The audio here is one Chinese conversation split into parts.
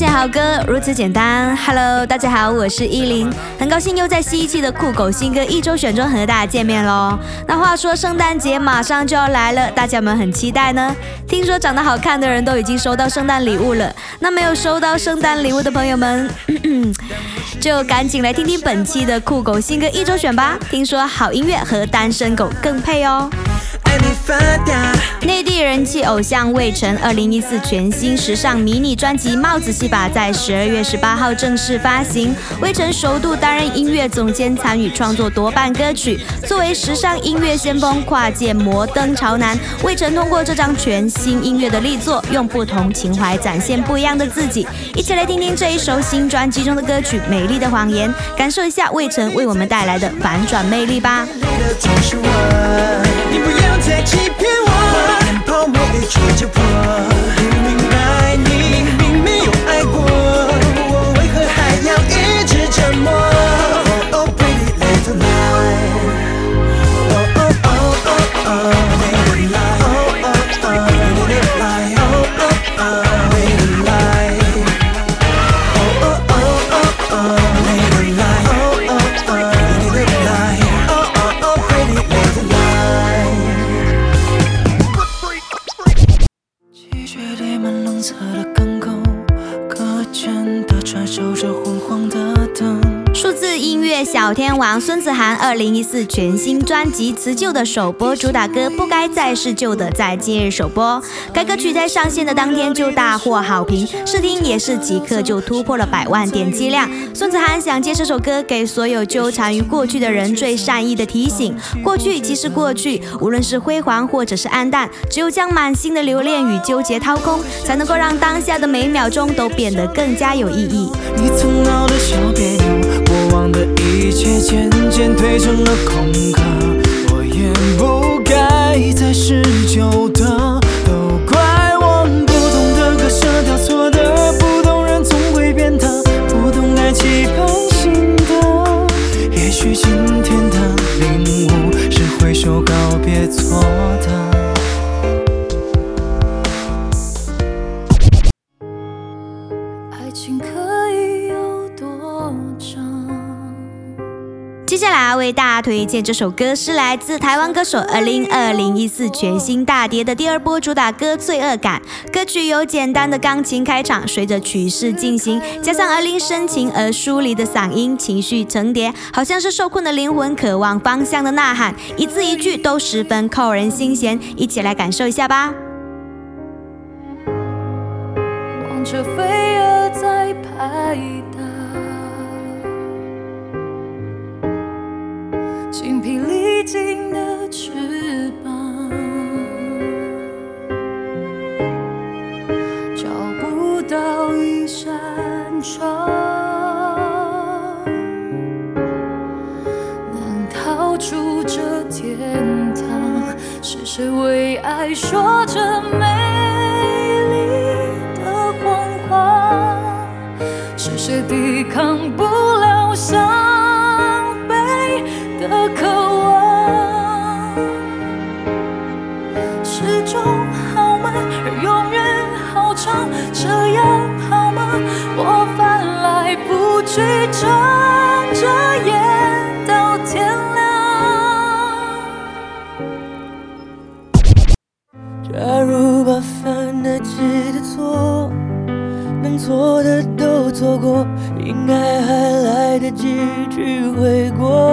发现好歌如此简单。Hello，大家好，我是依林，很高兴又在新一期的酷狗新歌一周选中和大家见面喽。那话说圣诞节马上就要来了，大家们很期待呢。听说长得好看的人都已经收到圣诞礼物了，那没有收到圣诞礼物的朋友们，就赶紧来听听本期的酷狗新歌一周选吧。听说好音乐和单身狗更配哦。内地人气偶像魏晨二零一四全新时尚迷你专辑《帽子戏法》在十二月十八号正式发行。魏晨首度担任音乐总监，参与创作多半歌曲。作为时尚音乐先锋，跨界摩登潮男，魏晨通过这张全新音乐的力作，用不同情怀展现不一样的自己。一起来听听这一首新专辑中的歌曲《美丽的谎言》，感受一下魏晨为我们带来的反转魅力吧。你不要再欺骗我，泡沫一戳就破。明白你明明没有爱过，我为何还要一直沉默孙子涵二零一四全新专辑《辞旧》的首播主打歌《不该再是旧的》在今日首播。该歌曲在上线的当天就大获好评，试听也是即刻就突破了百万点击量。孙子涵想借这首歌给所有纠缠于过去的人最善意的提醒：过去即是过去，无论是辉煌或者是暗淡，只有将满心的留恋与纠结掏空，才能够让当下的每一秒钟都变得更加有意义。你曾闹的小别扭，过往的一切渐渐褪成了空壳。荐这首歌，是来自台湾歌手二零二零一四全新大碟的第二波主打歌《罪恶感》。歌曲由简单的钢琴开场，随着曲式进行，加上二零深情而疏离的嗓音，情绪层叠，好像是受困的灵魂渴望方向的呐喊，一字一句都十分扣人心弦。一起来感受一下吧。精疲力尽的翅膀，找不到一扇窗，能逃出这天堂。是谁为爱说着几句悔过。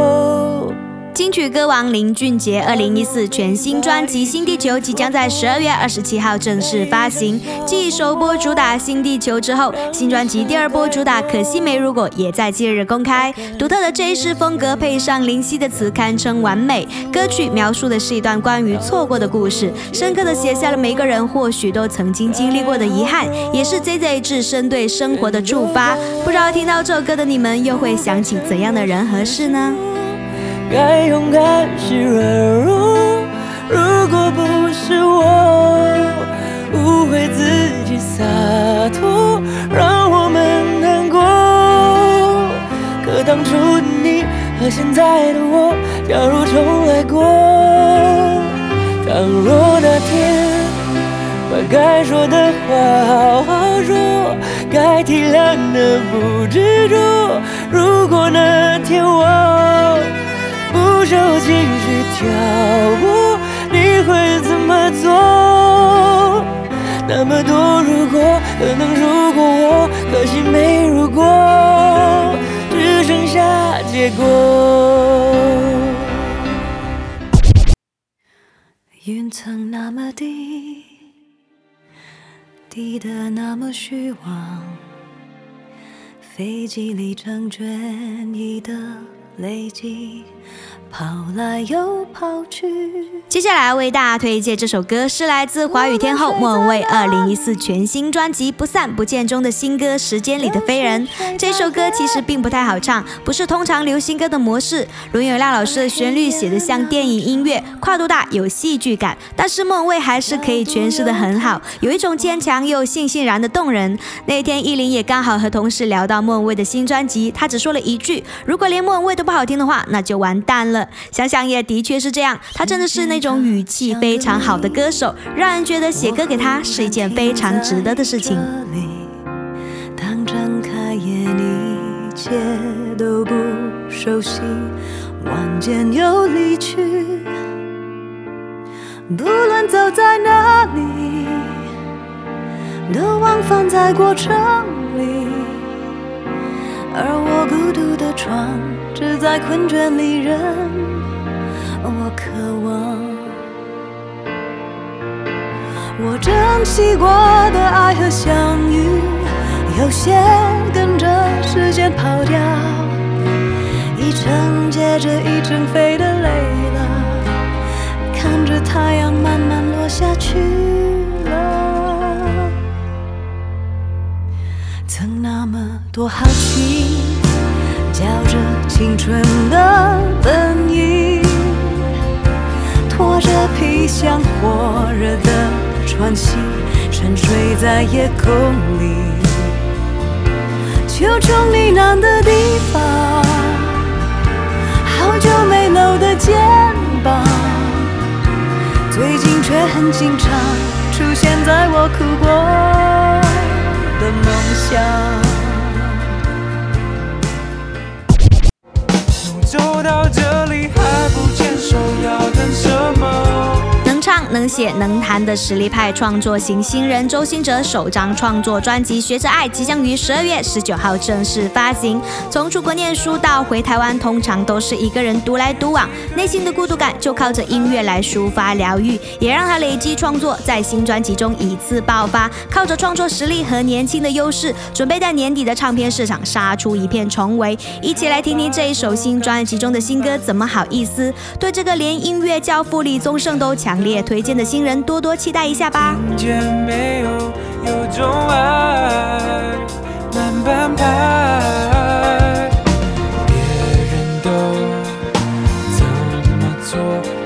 金曲歌王林俊杰二零一四全新专辑《新地球》即将在十二月二十七号正式发行。继首播主打《新地球》之后，新专辑第二波主打《可惜没如果》也在近日公开。独特的这一式风格配上林夕的词，堪称完美。歌曲描述的是一段关于错过的故事，深刻的写下了每个人或许都曾经经历过的遗憾，也是 J J 自身对生活的触发。不知道听到这首歌的你们，又会想起怎样的人和事呢？该勇敢是软弱，如果不是我误会自己洒脱，让我们难过。可当初的你和现在的我，假如重来过，倘若那天把该说的话好好说，该体谅的不执着，如果那天我。不受情绪挑拨，你会怎么做？那么多如果，可能如果我，可惜没如果，只剩下结果。云层那么低，低得那么虚妄，飞机里成卷意的累积。跑来又跑去。接下来为大家推荐这首歌，是来自华语天后莫文蔚二零一四全新专辑《不散不见》中的新歌《时间里的飞人》。这首歌其实并不太好唱，不是通常流行歌的模式。伦永亮老师的旋律写得像电影音乐，跨度大，有戏剧感。但是莫文蔚还是可以诠释得很好，有一种坚强又悻悻然的动人。那天依林也刚好和同事聊到莫文蔚的新专辑，他只说了一句：“如果连莫文蔚都不好听的话，那就完蛋了。”想想也的确是这样，他真的是那种语气非常好的歌手，让人觉得写歌给他是一件非常值得的事情。当睁开眼，一切都不熟悉，望见又离去。不论走在哪里，都往返在过程里，而我孤独的床。只在困倦里，任我渴望。我珍惜过的爱和相遇，有些跟着时间跑掉，一程接着一程飞的累了，看着太阳慢慢落下去了，曾那么多好奇。嚼着青春的本意，拖着皮箱火热的喘息，沉睡在夜空里。秋虫呢喃的地方，好久没搂的肩膀，最近却很经常出现在我哭过的梦乡。能写能弹的实力派创作型新人周兴哲首张创作专辑《学着爱》即将于十二月十九号正式发行。从出国念书到回台湾，通常都是一个人独来独往，内心的孤独感就靠着音乐来抒发疗愈，也让他累积创作，在新专辑中一次爆发。靠着创作实力和年轻的优势，准备在年底的唱片市场杀出一片重围。一起来听听这一首新专辑中的新歌《怎么好意思》。对这个连音乐教父李宗盛都强烈推荐。见的新人多多期待一下吧。听见没有？有种爱慢半拍，别人都怎么做，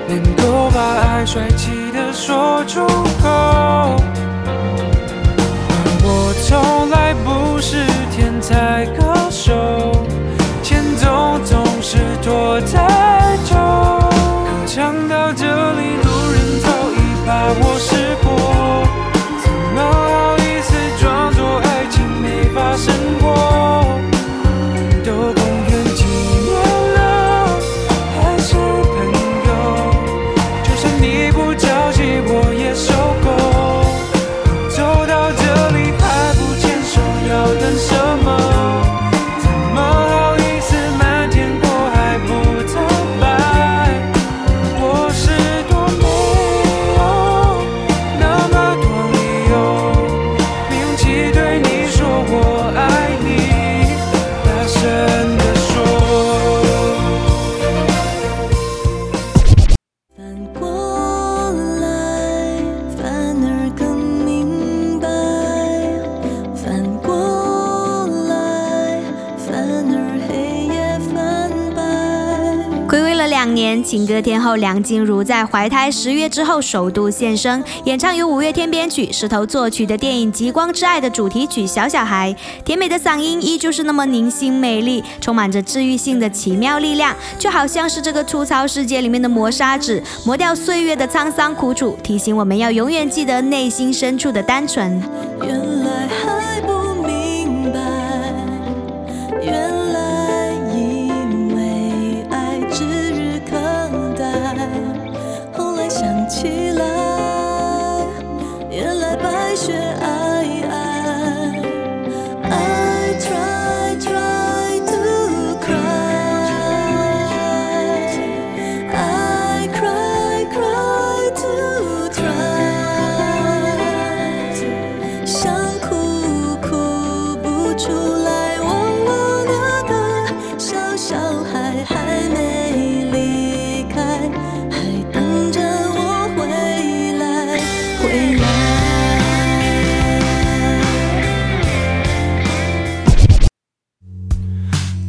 能够把爱帅气的说出口？我从来不是天才歌手，前奏总是拖太情歌天后梁静茹在怀胎十月之后首度现身，演唱由五月天编曲、石头作曲的电影《极光之爱》的主题曲《小小孩》。甜美的嗓音依旧是那么凝心美丽，充满着治愈性的奇妙力量，就好像是这个粗糙世界里面的磨砂纸，磨掉岁月的沧桑苦楚，提醒我们要永远记得内心深处的单纯。原来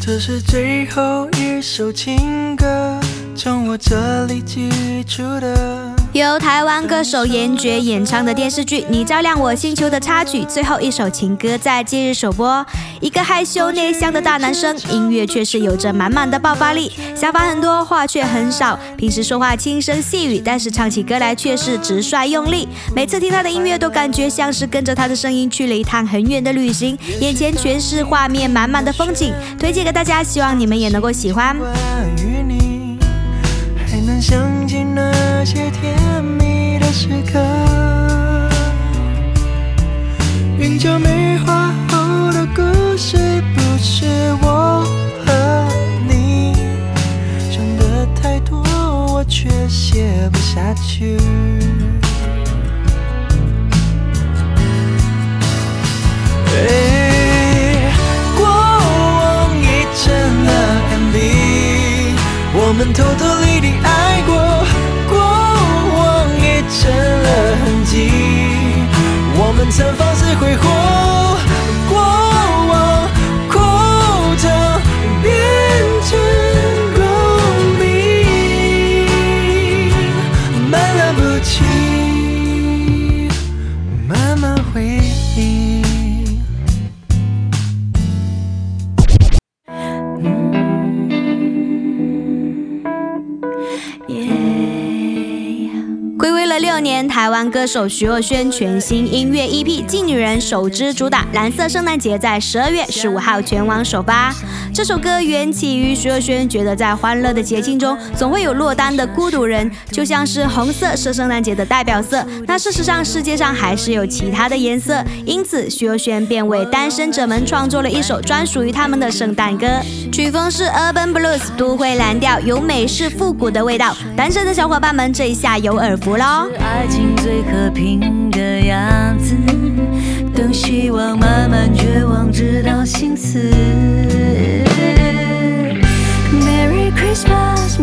这是最后一首情歌，从我这里寄出的。由台湾歌手严爵演唱的电视剧《你照亮我星球》的插曲，最后一首情歌在今日首播。一个害羞内向的大男生，音乐却是有着满满的爆发力，想法很多，话却很少。平时说话轻声细语，但是唱起歌来却是直率用力。每次听他的音乐，都感觉像是跟着他的声音去了一趟很远的旅行，眼前全是画面满满的风景。推荐给大家，希望你们也能够喜欢。时刻。云脚梅花后的故事，不是我和你想的太多，我却写不下去。哎过往已成了 MV，我们偷偷曾首徐若瑄全新音乐 EP《劲女人》首支主打《蓝色圣诞节》在十二月十五号全网首发。这首歌缘起于徐若瑄觉得在欢乐的节庆中，总会有落单的孤独人，就像是红色是圣诞节的代表色。那事实上，世界上还是有其他的颜色，因此徐若瑄便为单身者们创作了一首专属于他们的圣诞歌。曲风是 Urban Blues 都会蓝调，有美式复古的味道。单身的小伙伴们这一下有耳福喽！爱情最和平的样子，等希望慢慢绝望，直到心死。Merry Christmas,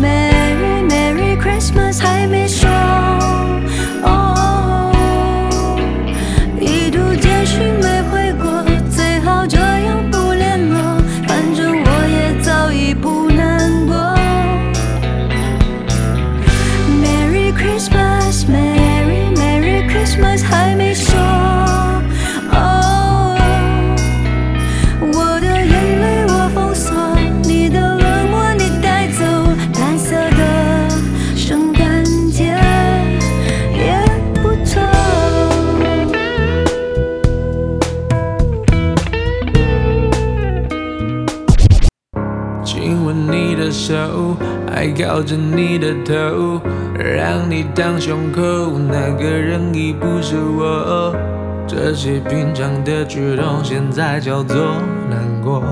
当胸口，那个人已不是我。这些平常的举动，现在叫做难过，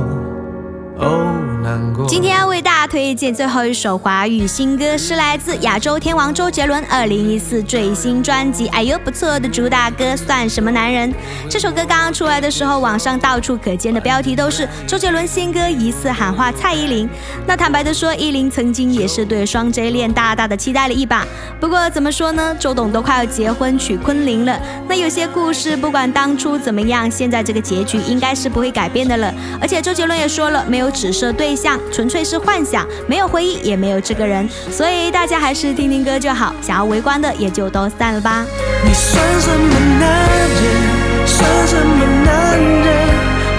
哦，难过。今天要为大推荐最后一首华语新歌，是来自亚洲天王周杰伦二零一四最新专辑《哎呦不错》的主打歌《算什么男人》。这首歌刚刚出来的时候，网上到处可见的标题都是周杰伦新歌疑似喊话蔡依林。那坦白的说，依林曾经也是对双 J 恋大大的期待了一把。不过怎么说呢，周董都快要结婚娶昆凌了，那有些故事不管当初怎么样，现在这个结局应该是不会改变的了。而且周杰伦也说了，没有指涉对象，纯粹是幻想，没有回忆，也没有这个人，所以大家还是听听歌就好。想要围观的也就都散了吧。你算什么男人？算什么男人？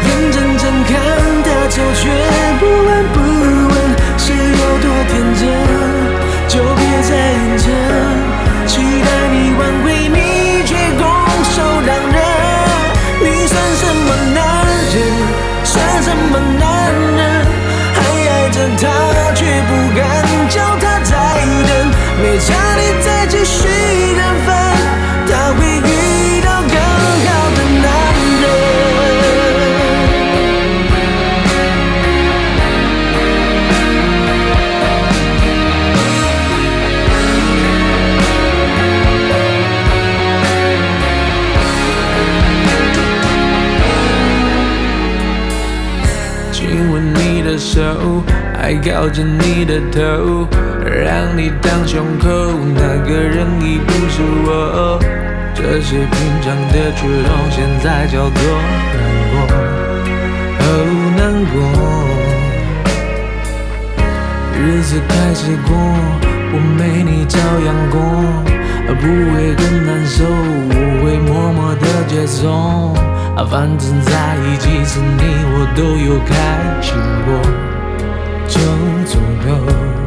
眼睁睁看他走，却不闻不问，是有多天真？就别再靠着你的头，让你当胸口，那个人已不是我。这些平常的举动，现在叫做难过，哦难过。日子开始过，我没你照样过，不会更难受，我会默默的接受。反正在一起时你我都有开心过，就足够。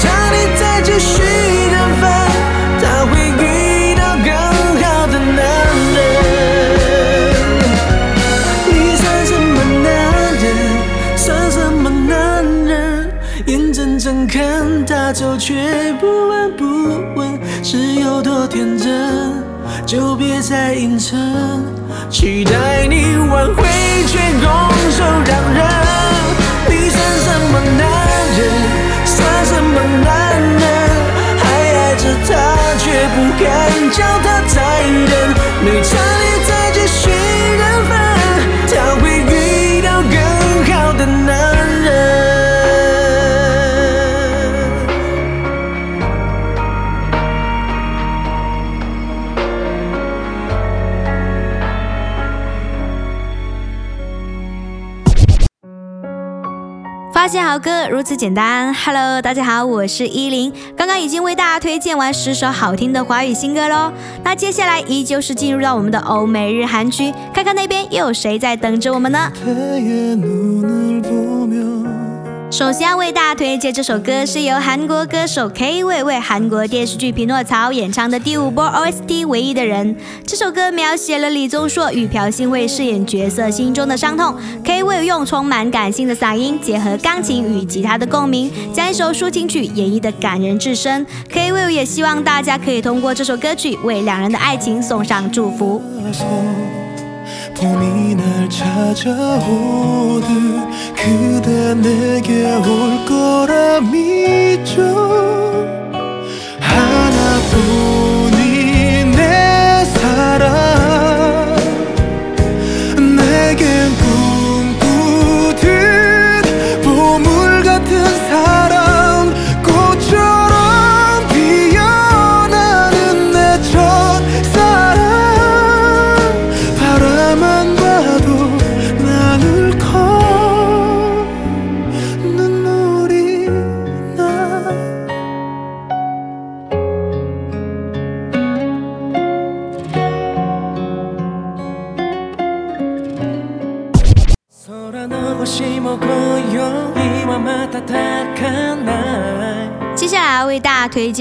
差你再继续认分，他会遇到更好的男人。你算什么男人？算什么男人？眼睁睁看他走，却不闻不问，是有多天真？就别再硬撑，期待你挽回，却拱手让人。你算什么男不敢叫他再等。没发现好歌如此简单。Hello，大家好，我是依林。刚刚已经为大家推荐完十首好听的华语新歌喽。那接下来依旧是进入到我们的欧美日韩区，看看那边又有谁在等着我们呢？首先要为大家推荐这首歌，是由韩国歌手 K 为为韩国电视剧匹诺曹演唱的第五波 OST 唯一的人。这首歌描写了李宗硕与朴信惠饰演角色心中的伤痛。K 为用充满感性的嗓音，结合钢琴与吉他的共鸣，将一首抒情曲演绎的感人至深。K 为也希望大家可以通过这首歌曲，为两人的爱情送上祝福。 그대 내게 올 거라 믿죠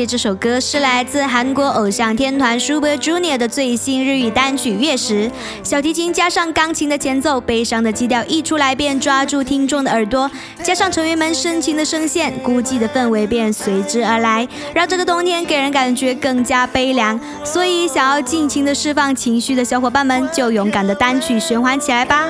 这首歌，是来自韩国偶像天团 Super Junior 的最新日语单曲《月食》。小提琴加上钢琴的前奏，悲伤的基调一出来便抓住听众的耳朵，加上成员们深情的声线，孤寂的氛围便随之而来，让这个冬天给人感觉更加悲凉。所以，想要尽情的释放情绪的小伙伴们，就勇敢的单曲循环起来吧。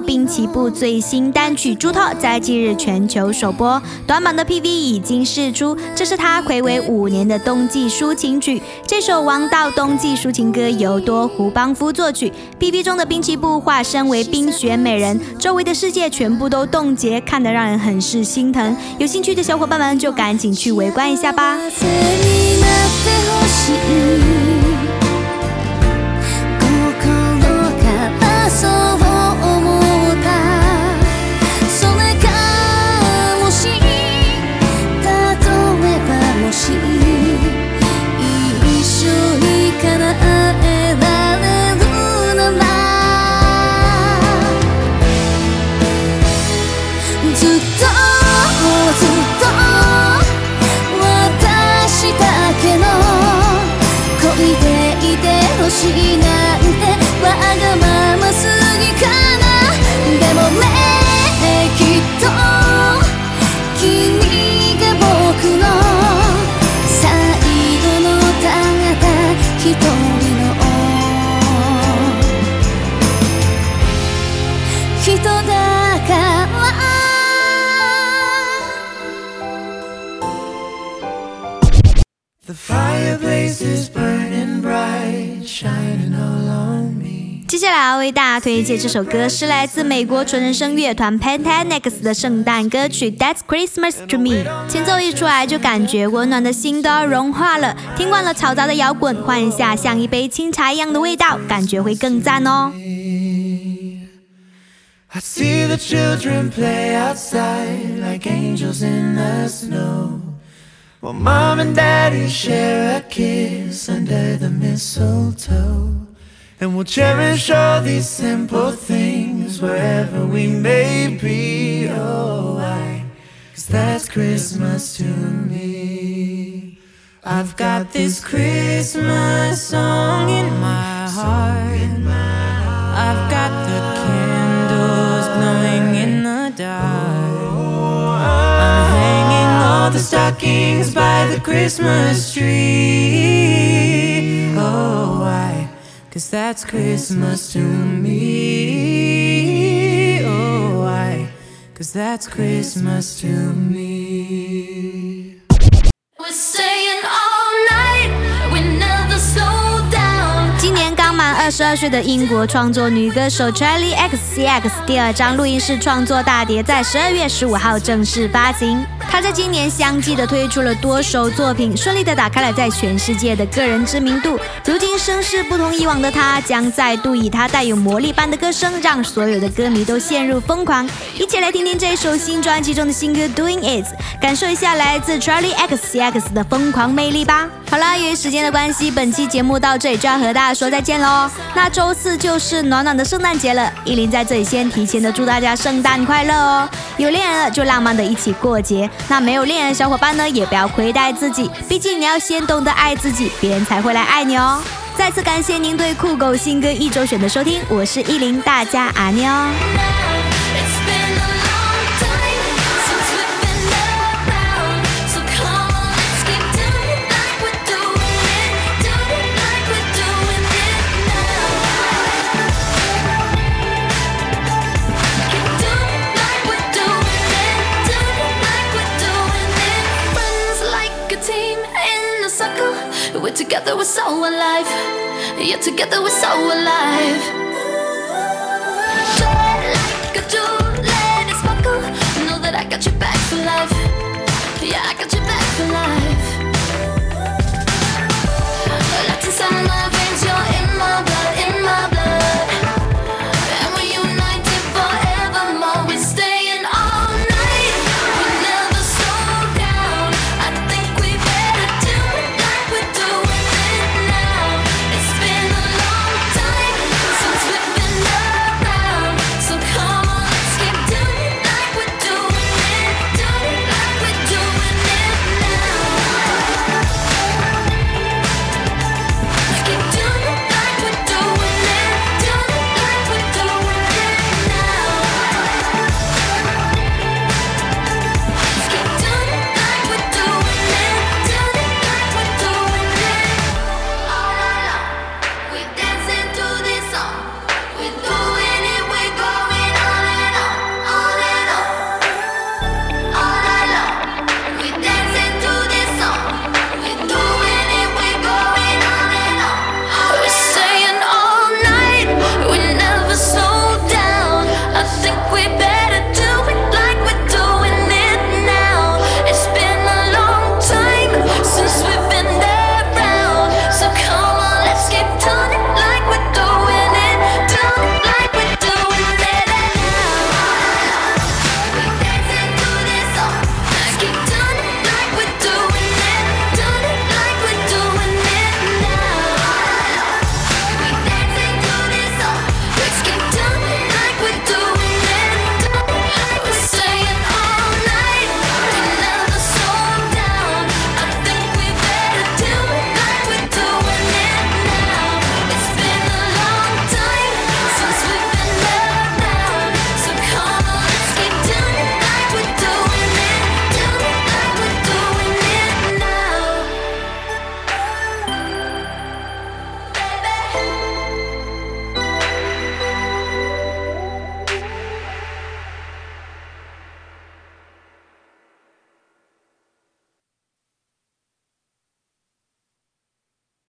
滨崎步最新单曲《猪头》在近日全球首播，短版的 PV 已经释出。这是他暌违五年的冬季抒情曲。这首王道冬季抒情歌由多湖邦夫作曲。PV 中的滨崎步化身为冰雪美人，周围的世界全部都冻结，看得让人很是心疼。有兴趣的小伙伴们就赶紧去围观一下吧。接下来要为大家推荐这首歌，是来自美国纯人声乐团 Pentanex 的圣诞歌曲《That's Christmas to Me》。前奏一出来，就感觉温暖的心都要融化了。听惯了嘈杂的摇滚，换一下像一杯清茶一样的味道，感觉会更赞哦。Well, mom and daddy share a kiss under the mistletoe. And we'll cherish all these simple things wherever we may be. Oh, why? Cause that's Christmas to me. I've got this Christmas song in my heart. I've got the stockings by the Christmas tree. Oh, why? Cause that's Christmas to me. Oh, why? Cause that's Christmas to me. 十二岁的英国创作女歌手 Charlie XCX 第二张录音室创作大碟在十二月十五号正式发行。她在今年相继的推出了多首作品，顺利的打开了在全世界的个人知名度。如今声势不同以往的她，将再度以她带有魔力般的歌声，让所有的歌迷都陷入疯狂。一起来听听这首新专辑中的新歌《Doing It》，感受一下来自 Charlie XCX 的疯狂魅力吧。好啦，由于时间的关系，本期节目到这里就要和大家说再见喽。那周四就是暖暖的圣诞节了，依林在这里先提前的祝大家圣诞快乐哦。有恋人了就浪漫的一起过节。那没有恋人的小伙伴呢，也不要亏待自己，毕竟你要先懂得爱自己，别人才会来爱你哦。再次感谢您对酷狗新歌一周选的收听，我是依林，大家阿妞。together we're so alive. Yeah, together we're so alive. Shine like a jewel, let it sparkle. Know that I got your back for life. Yeah, I got your back for life. Lots of sun love.